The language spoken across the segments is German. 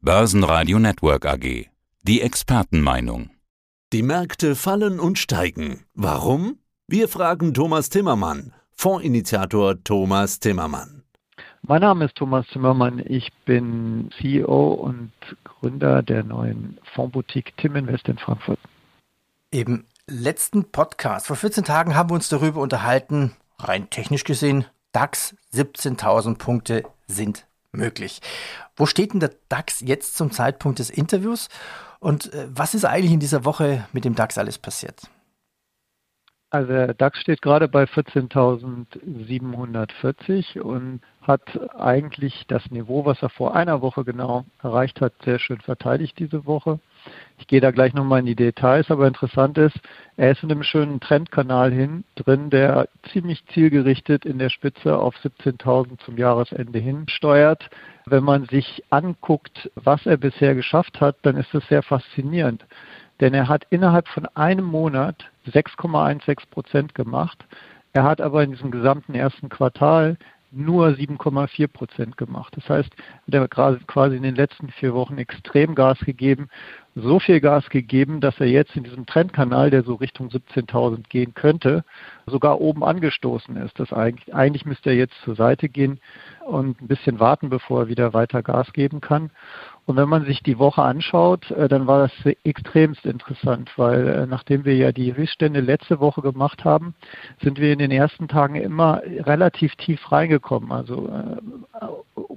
Börsenradio Network AG. Die Expertenmeinung. Die Märkte fallen und steigen. Warum? Wir fragen Thomas Timmermann, Fondsinitiator Thomas Timmermann. Mein Name ist Thomas Timmermann. Ich bin CEO und Gründer der neuen Fondsboutique Tim Invest in Frankfurt. Im letzten Podcast vor 14 Tagen haben wir uns darüber unterhalten, rein technisch gesehen, DAX 17.000 Punkte sind möglich. Wo steht denn der DAX jetzt zum Zeitpunkt des Interviews? Und äh, was ist eigentlich in dieser Woche mit dem DAX alles passiert? Also der DAX steht gerade bei 14.740 und hat eigentlich das Niveau, was er vor einer Woche genau erreicht hat, sehr schön verteidigt diese Woche. Ich gehe da gleich nochmal in die Details, aber interessant ist, er ist in einem schönen Trendkanal hin drin, der ziemlich zielgerichtet in der Spitze auf 17.000 zum Jahresende hin steuert. Wenn man sich anguckt, was er bisher geschafft hat, dann ist es sehr faszinierend. Denn er hat innerhalb von einem Monat 6,16 Prozent gemacht. Er hat aber in diesem gesamten ersten Quartal nur 7,4 Prozent gemacht. Das heißt, er hat quasi in den letzten vier Wochen extrem Gas gegeben, so viel Gas gegeben, dass er jetzt in diesem Trendkanal, der so Richtung 17.000 gehen könnte, sogar oben angestoßen ist. Das eigentlich, eigentlich müsste er jetzt zur Seite gehen und ein bisschen warten, bevor er wieder weiter Gas geben kann. Und wenn man sich die Woche anschaut, äh, dann war das extremst interessant, weil äh, nachdem wir ja die Höchststände letzte Woche gemacht haben, sind wir in den ersten Tagen immer relativ tief reingekommen. Also äh,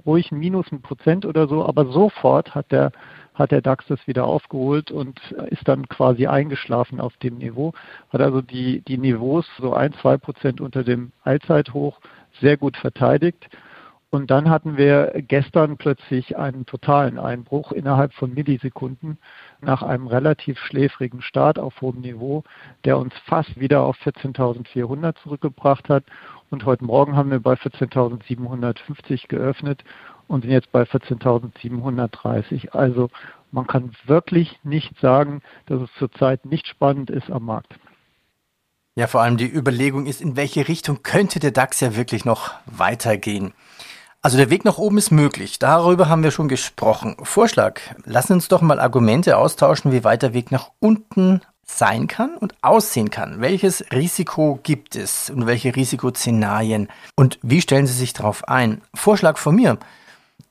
ruhig ein Minus ein Prozent oder so, aber sofort hat der hat der DAX das wieder aufgeholt und ist dann quasi eingeschlafen auf dem Niveau. Hat also die, die Niveaus so ein, zwei Prozent unter dem Allzeithoch sehr gut verteidigt. Und dann hatten wir gestern plötzlich einen totalen Einbruch innerhalb von Millisekunden nach einem relativ schläfrigen Start auf hohem Niveau, der uns fast wieder auf 14.400 zurückgebracht hat. Und heute Morgen haben wir bei 14.750 geöffnet und sind jetzt bei 14.730. Also man kann wirklich nicht sagen, dass es zurzeit nicht spannend ist am Markt. Ja, vor allem die Überlegung ist, in welche Richtung könnte der DAX ja wirklich noch weitergehen. Also der Weg nach oben ist möglich. Darüber haben wir schon gesprochen. Vorschlag. Lassen uns doch mal Argumente austauschen, wie weit der Weg nach unten sein kann und aussehen kann. Welches Risiko gibt es und welche Risikoszenarien und wie stellen Sie sich darauf ein? Vorschlag von mir.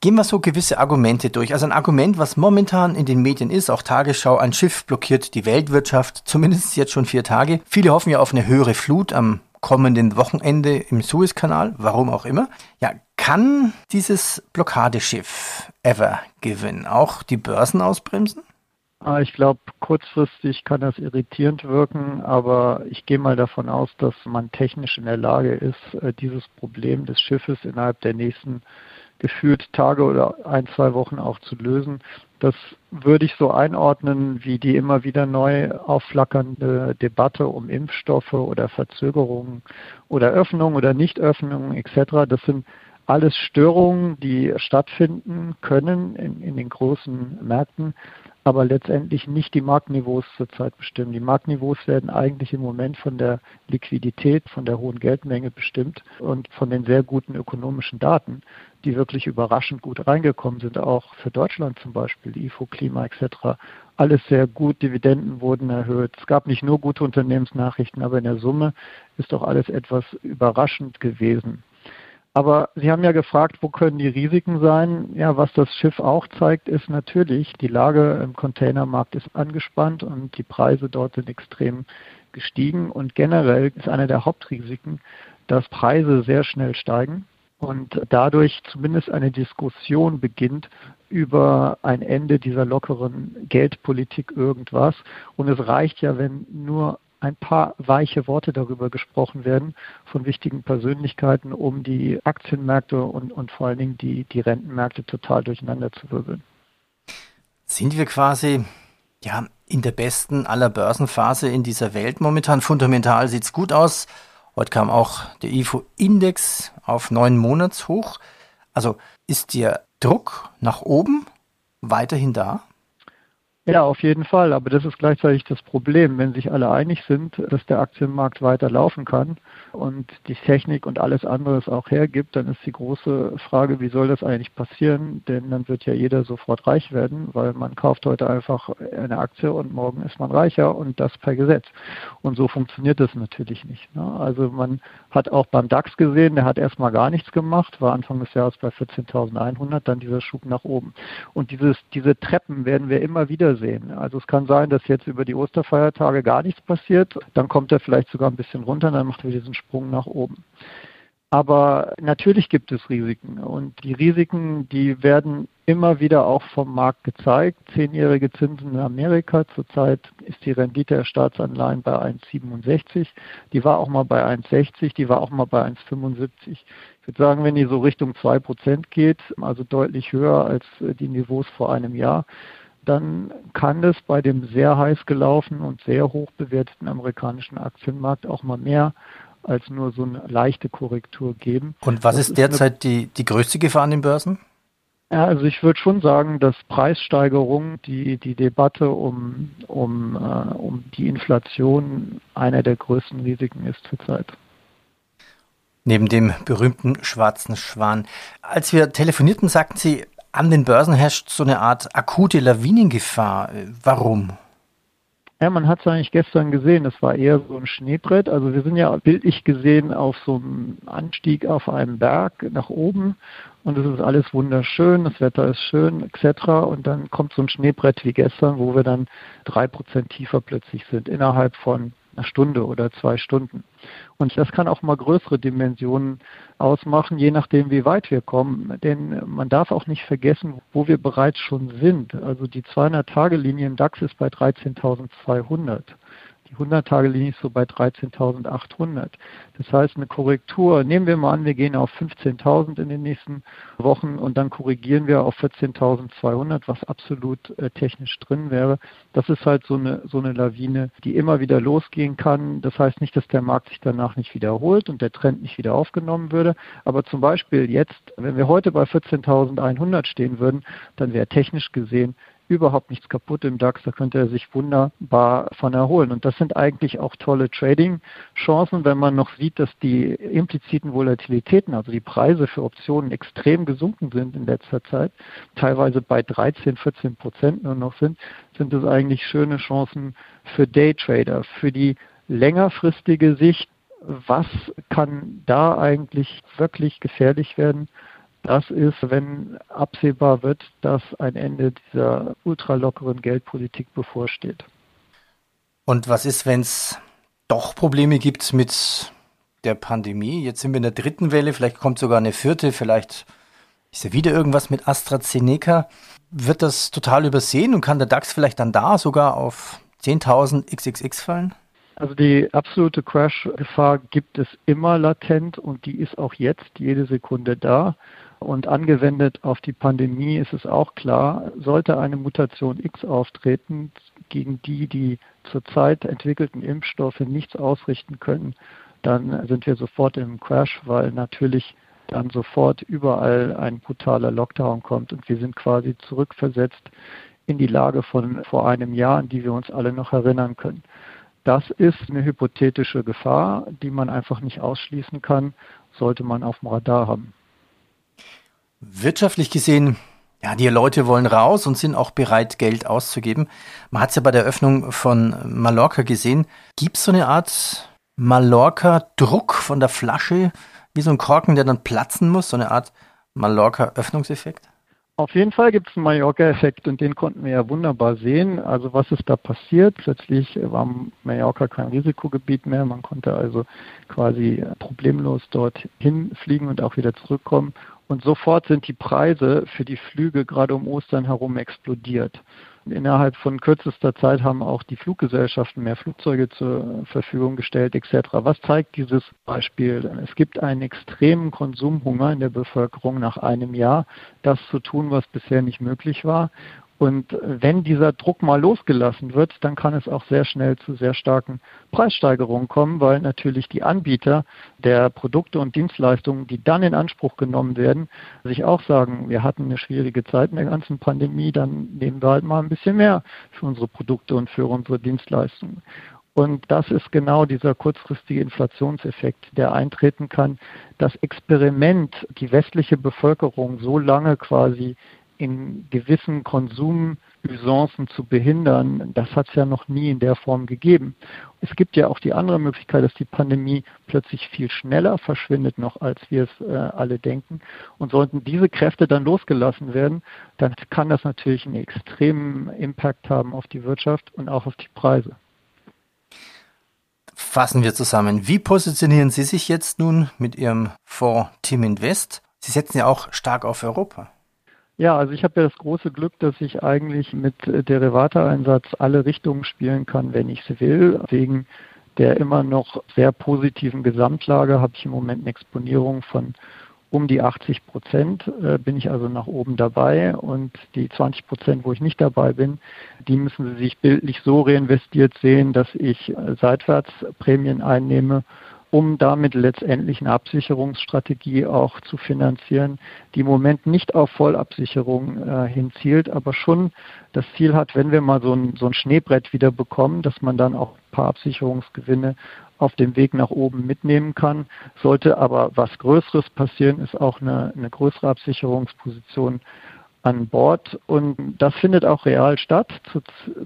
Gehen wir so gewisse Argumente durch. Also ein Argument, was momentan in den Medien ist, auch Tagesschau, ein Schiff blockiert die Weltwirtschaft, zumindest jetzt schon vier Tage. Viele hoffen ja auf eine höhere Flut am kommenden Wochenende im Suezkanal, warum auch immer. Ja, kann dieses Blockadeschiff Ever Given auch die Börsen ausbremsen? Ah, ich glaube, kurzfristig kann das irritierend wirken, aber ich gehe mal davon aus, dass man technisch in der Lage ist, äh, dieses Problem des Schiffes innerhalb der nächsten gefühlt Tage oder ein, zwei Wochen auch zu lösen. Das würde ich so einordnen wie die immer wieder neu aufflackernde Debatte um Impfstoffe oder Verzögerungen oder Öffnung oder Nichtöffnung etc. Das sind alles Störungen, die stattfinden können in, in den großen Märkten, aber letztendlich nicht die Marktniveaus zurzeit bestimmen. Die Marktniveaus werden eigentlich im Moment von der Liquidität, von der hohen Geldmenge bestimmt und von den sehr guten ökonomischen Daten, die wirklich überraschend gut reingekommen sind, auch für Deutschland zum Beispiel, IFO, Klima etc. Alles sehr gut, Dividenden wurden erhöht. Es gab nicht nur gute Unternehmensnachrichten, aber in der Summe ist doch alles etwas überraschend gewesen. Aber Sie haben ja gefragt, wo können die Risiken sein? Ja, was das Schiff auch zeigt, ist natürlich, die Lage im Containermarkt ist angespannt und die Preise dort sind extrem gestiegen. Und generell ist einer der Hauptrisiken, dass Preise sehr schnell steigen und dadurch zumindest eine Diskussion beginnt über ein Ende dieser lockeren Geldpolitik irgendwas. Und es reicht ja, wenn nur ein paar weiche Worte darüber gesprochen werden von wichtigen Persönlichkeiten, um die Aktienmärkte und, und vor allen Dingen die, die Rentenmärkte total durcheinander zu wirbeln. Sind wir quasi ja, in der besten aller Börsenphase in dieser Welt momentan? Fundamental sieht es gut aus. Heute kam auch der IFO-Index auf neun Monatshoch. Also ist der Druck nach oben weiterhin da? Ja, auf jeden Fall. Aber das ist gleichzeitig das Problem, wenn sich alle einig sind, dass der Aktienmarkt weiter laufen kann und die Technik und alles andere auch hergibt, dann ist die große Frage, wie soll das eigentlich passieren? Denn dann wird ja jeder sofort reich werden, weil man kauft heute einfach eine Aktie und morgen ist man reicher und das per Gesetz. Und so funktioniert das natürlich nicht. Ne? Also man hat auch beim DAX gesehen, der hat erstmal gar nichts gemacht, war Anfang des Jahres bei 14.100, dann dieser Schub nach oben. Und dieses, diese Treppen werden wir immer wieder sehen. Also es kann sein, dass jetzt über die Osterfeiertage gar nichts passiert, dann kommt er vielleicht sogar ein bisschen runter, dann macht er diesen Sprung nach oben. Aber natürlich gibt es Risiken und die Risiken, die werden immer wieder auch vom Markt gezeigt. Zehnjährige Zinsen in Amerika, zurzeit ist die Rendite der Staatsanleihen bei 1,67. Die war auch mal bei 1,60, die war auch mal bei 1,75. Ich würde sagen, wenn die so Richtung 2% geht, also deutlich höher als die Niveaus vor einem Jahr, dann kann es bei dem sehr heiß gelaufenen und sehr hoch bewerteten amerikanischen Aktienmarkt auch mal mehr als nur so eine leichte Korrektur geben. Und was das ist derzeit ist die, die größte Gefahr an den Börsen? Ja, also ich würde schon sagen, dass Preissteigerung, die, die Debatte um, um, äh, um die Inflation einer der größten Risiken ist zurzeit. Neben dem berühmten schwarzen Schwan. Als wir telefonierten, sagten Sie, an den Börsen herrscht so eine Art akute Lawinengefahr. Warum? Ja, man hat es eigentlich gestern gesehen. Es war eher so ein Schneebrett. Also wir sind ja bildlich gesehen auf so einem Anstieg auf einem Berg nach oben und es ist alles wunderschön, das Wetter ist schön etc. Und dann kommt so ein Schneebrett wie gestern, wo wir dann drei Prozent tiefer plötzlich sind innerhalb von einer Stunde oder zwei Stunden. Und das kann auch mal größere Dimensionen ausmachen, je nachdem, wie weit wir kommen. Denn man darf auch nicht vergessen, wo wir bereits schon sind. Also die 200-Tage-Linie im DAX ist bei 13.200. Die 100-Tage-Linie ist so bei 13.800. Das heißt, eine Korrektur, nehmen wir mal an, wir gehen auf 15.000 in den nächsten Wochen und dann korrigieren wir auf 14.200, was absolut äh, technisch drin wäre. Das ist halt so eine, so eine Lawine, die immer wieder losgehen kann. Das heißt nicht, dass der Markt sich danach nicht wiederholt und der Trend nicht wieder aufgenommen würde. Aber zum Beispiel jetzt, wenn wir heute bei 14.100 stehen würden, dann wäre technisch gesehen überhaupt nichts kaputt im DAX, da könnte er sich wunderbar von erholen. Und das sind eigentlich auch tolle Trading-Chancen, wenn man noch sieht, dass die impliziten Volatilitäten, also die Preise für Optionen extrem gesunken sind in letzter Zeit, teilweise bei 13, 14 Prozent nur noch sind, sind es eigentlich schöne Chancen für Daytrader, für die längerfristige Sicht. Was kann da eigentlich wirklich gefährlich werden? Das ist, wenn absehbar wird, dass ein Ende dieser ultralockeren Geldpolitik bevorsteht. Und was ist, wenn es doch Probleme gibt mit der Pandemie? Jetzt sind wir in der dritten Welle, vielleicht kommt sogar eine vierte, vielleicht ist ja wieder irgendwas mit AstraZeneca. Wird das total übersehen und kann der DAX vielleicht dann da sogar auf 10.000 XXX fallen? Also die absolute Crash-Gefahr gibt es immer latent und die ist auch jetzt jede Sekunde da. Und angewendet auf die Pandemie ist es auch klar, sollte eine Mutation X auftreten, gegen die die zurzeit entwickelten Impfstoffe nichts ausrichten können, dann sind wir sofort im Crash, weil natürlich dann sofort überall ein brutaler Lockdown kommt und wir sind quasi zurückversetzt in die Lage von vor einem Jahr, an die wir uns alle noch erinnern können. Das ist eine hypothetische Gefahr, die man einfach nicht ausschließen kann, sollte man auf dem Radar haben. Wirtschaftlich gesehen, ja, die Leute wollen raus und sind auch bereit, Geld auszugeben. Man hat es ja bei der Öffnung von Mallorca gesehen. Gibt es so eine Art Mallorca-Druck von der Flasche, wie so ein Korken, der dann platzen muss, so eine Art Mallorca-Öffnungseffekt? Auf jeden Fall gibt es einen Mallorca-Effekt und den konnten wir ja wunderbar sehen. Also was ist da passiert? Plötzlich war Mallorca kein Risikogebiet mehr. Man konnte also quasi problemlos dort hinfliegen und auch wieder zurückkommen. Und sofort sind die Preise für die Flüge gerade um Ostern herum explodiert. Innerhalb von kürzester Zeit haben auch die Fluggesellschaften mehr Flugzeuge zur Verfügung gestellt etc. Was zeigt dieses Beispiel? Es gibt einen extremen Konsumhunger in der Bevölkerung nach einem Jahr, das zu tun, was bisher nicht möglich war. Und wenn dieser Druck mal losgelassen wird, dann kann es auch sehr schnell zu sehr starken Preissteigerungen kommen, weil natürlich die Anbieter der Produkte und Dienstleistungen, die dann in Anspruch genommen werden, sich auch sagen, wir hatten eine schwierige Zeit in der ganzen Pandemie, dann nehmen wir halt mal ein bisschen mehr für unsere Produkte und für unsere Dienstleistungen. Und das ist genau dieser kurzfristige Inflationseffekt, der eintreten kann. Das Experiment, die westliche Bevölkerung so lange quasi in gewissen Konsumusancen zu behindern, das hat es ja noch nie in der Form gegeben. Es gibt ja auch die andere Möglichkeit, dass die Pandemie plötzlich viel schneller verschwindet noch, als wir es äh, alle denken. Und sollten diese Kräfte dann losgelassen werden, dann kann das natürlich einen extremen Impact haben auf die Wirtschaft und auch auf die Preise. Fassen wir zusammen. Wie positionieren Sie sich jetzt nun mit Ihrem Fonds Team Invest? Sie setzen ja auch stark auf Europa. Ja, also ich habe ja das große Glück, dass ich eigentlich mit Derivateeinsatz alle Richtungen spielen kann, wenn ich es will. Wegen der immer noch sehr positiven Gesamtlage habe ich im Moment eine Exponierung von um die 80 Prozent äh, bin ich also nach oben dabei und die 20 Prozent, wo ich nicht dabei bin, die müssen Sie sich bildlich so reinvestiert sehen, dass ich äh, seitwärts Prämien einnehme um damit letztendlich eine Absicherungsstrategie auch zu finanzieren, die im Moment nicht auf Vollabsicherung äh, hinzielt, aber schon das Ziel hat, wenn wir mal so ein, so ein Schneebrett wieder bekommen, dass man dann auch ein paar Absicherungsgewinne auf dem Weg nach oben mitnehmen kann. Sollte aber was Größeres passieren, ist auch eine, eine größere Absicherungsposition an Bord und das findet auch real statt,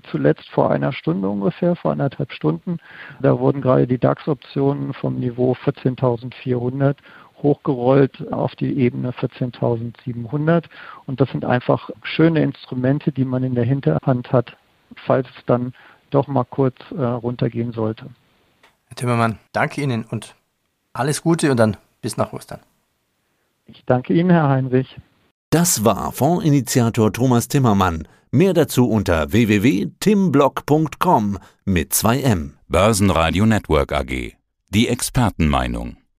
zuletzt vor einer Stunde ungefähr, vor anderthalb Stunden. Da wurden gerade die DAX-Optionen vom Niveau 14.400 hochgerollt auf die Ebene 14.700 und das sind einfach schöne Instrumente, die man in der Hinterhand hat, falls es dann doch mal kurz äh, runtergehen sollte. Herr Timmermann, danke Ihnen und alles Gute und dann bis nach Ostern. Ich danke Ihnen, Herr Heinrich. Das war Fondsinitiator Thomas Timmermann. Mehr dazu unter www.timblock.com mit 2M. Börsenradio Network AG. Die Expertenmeinung.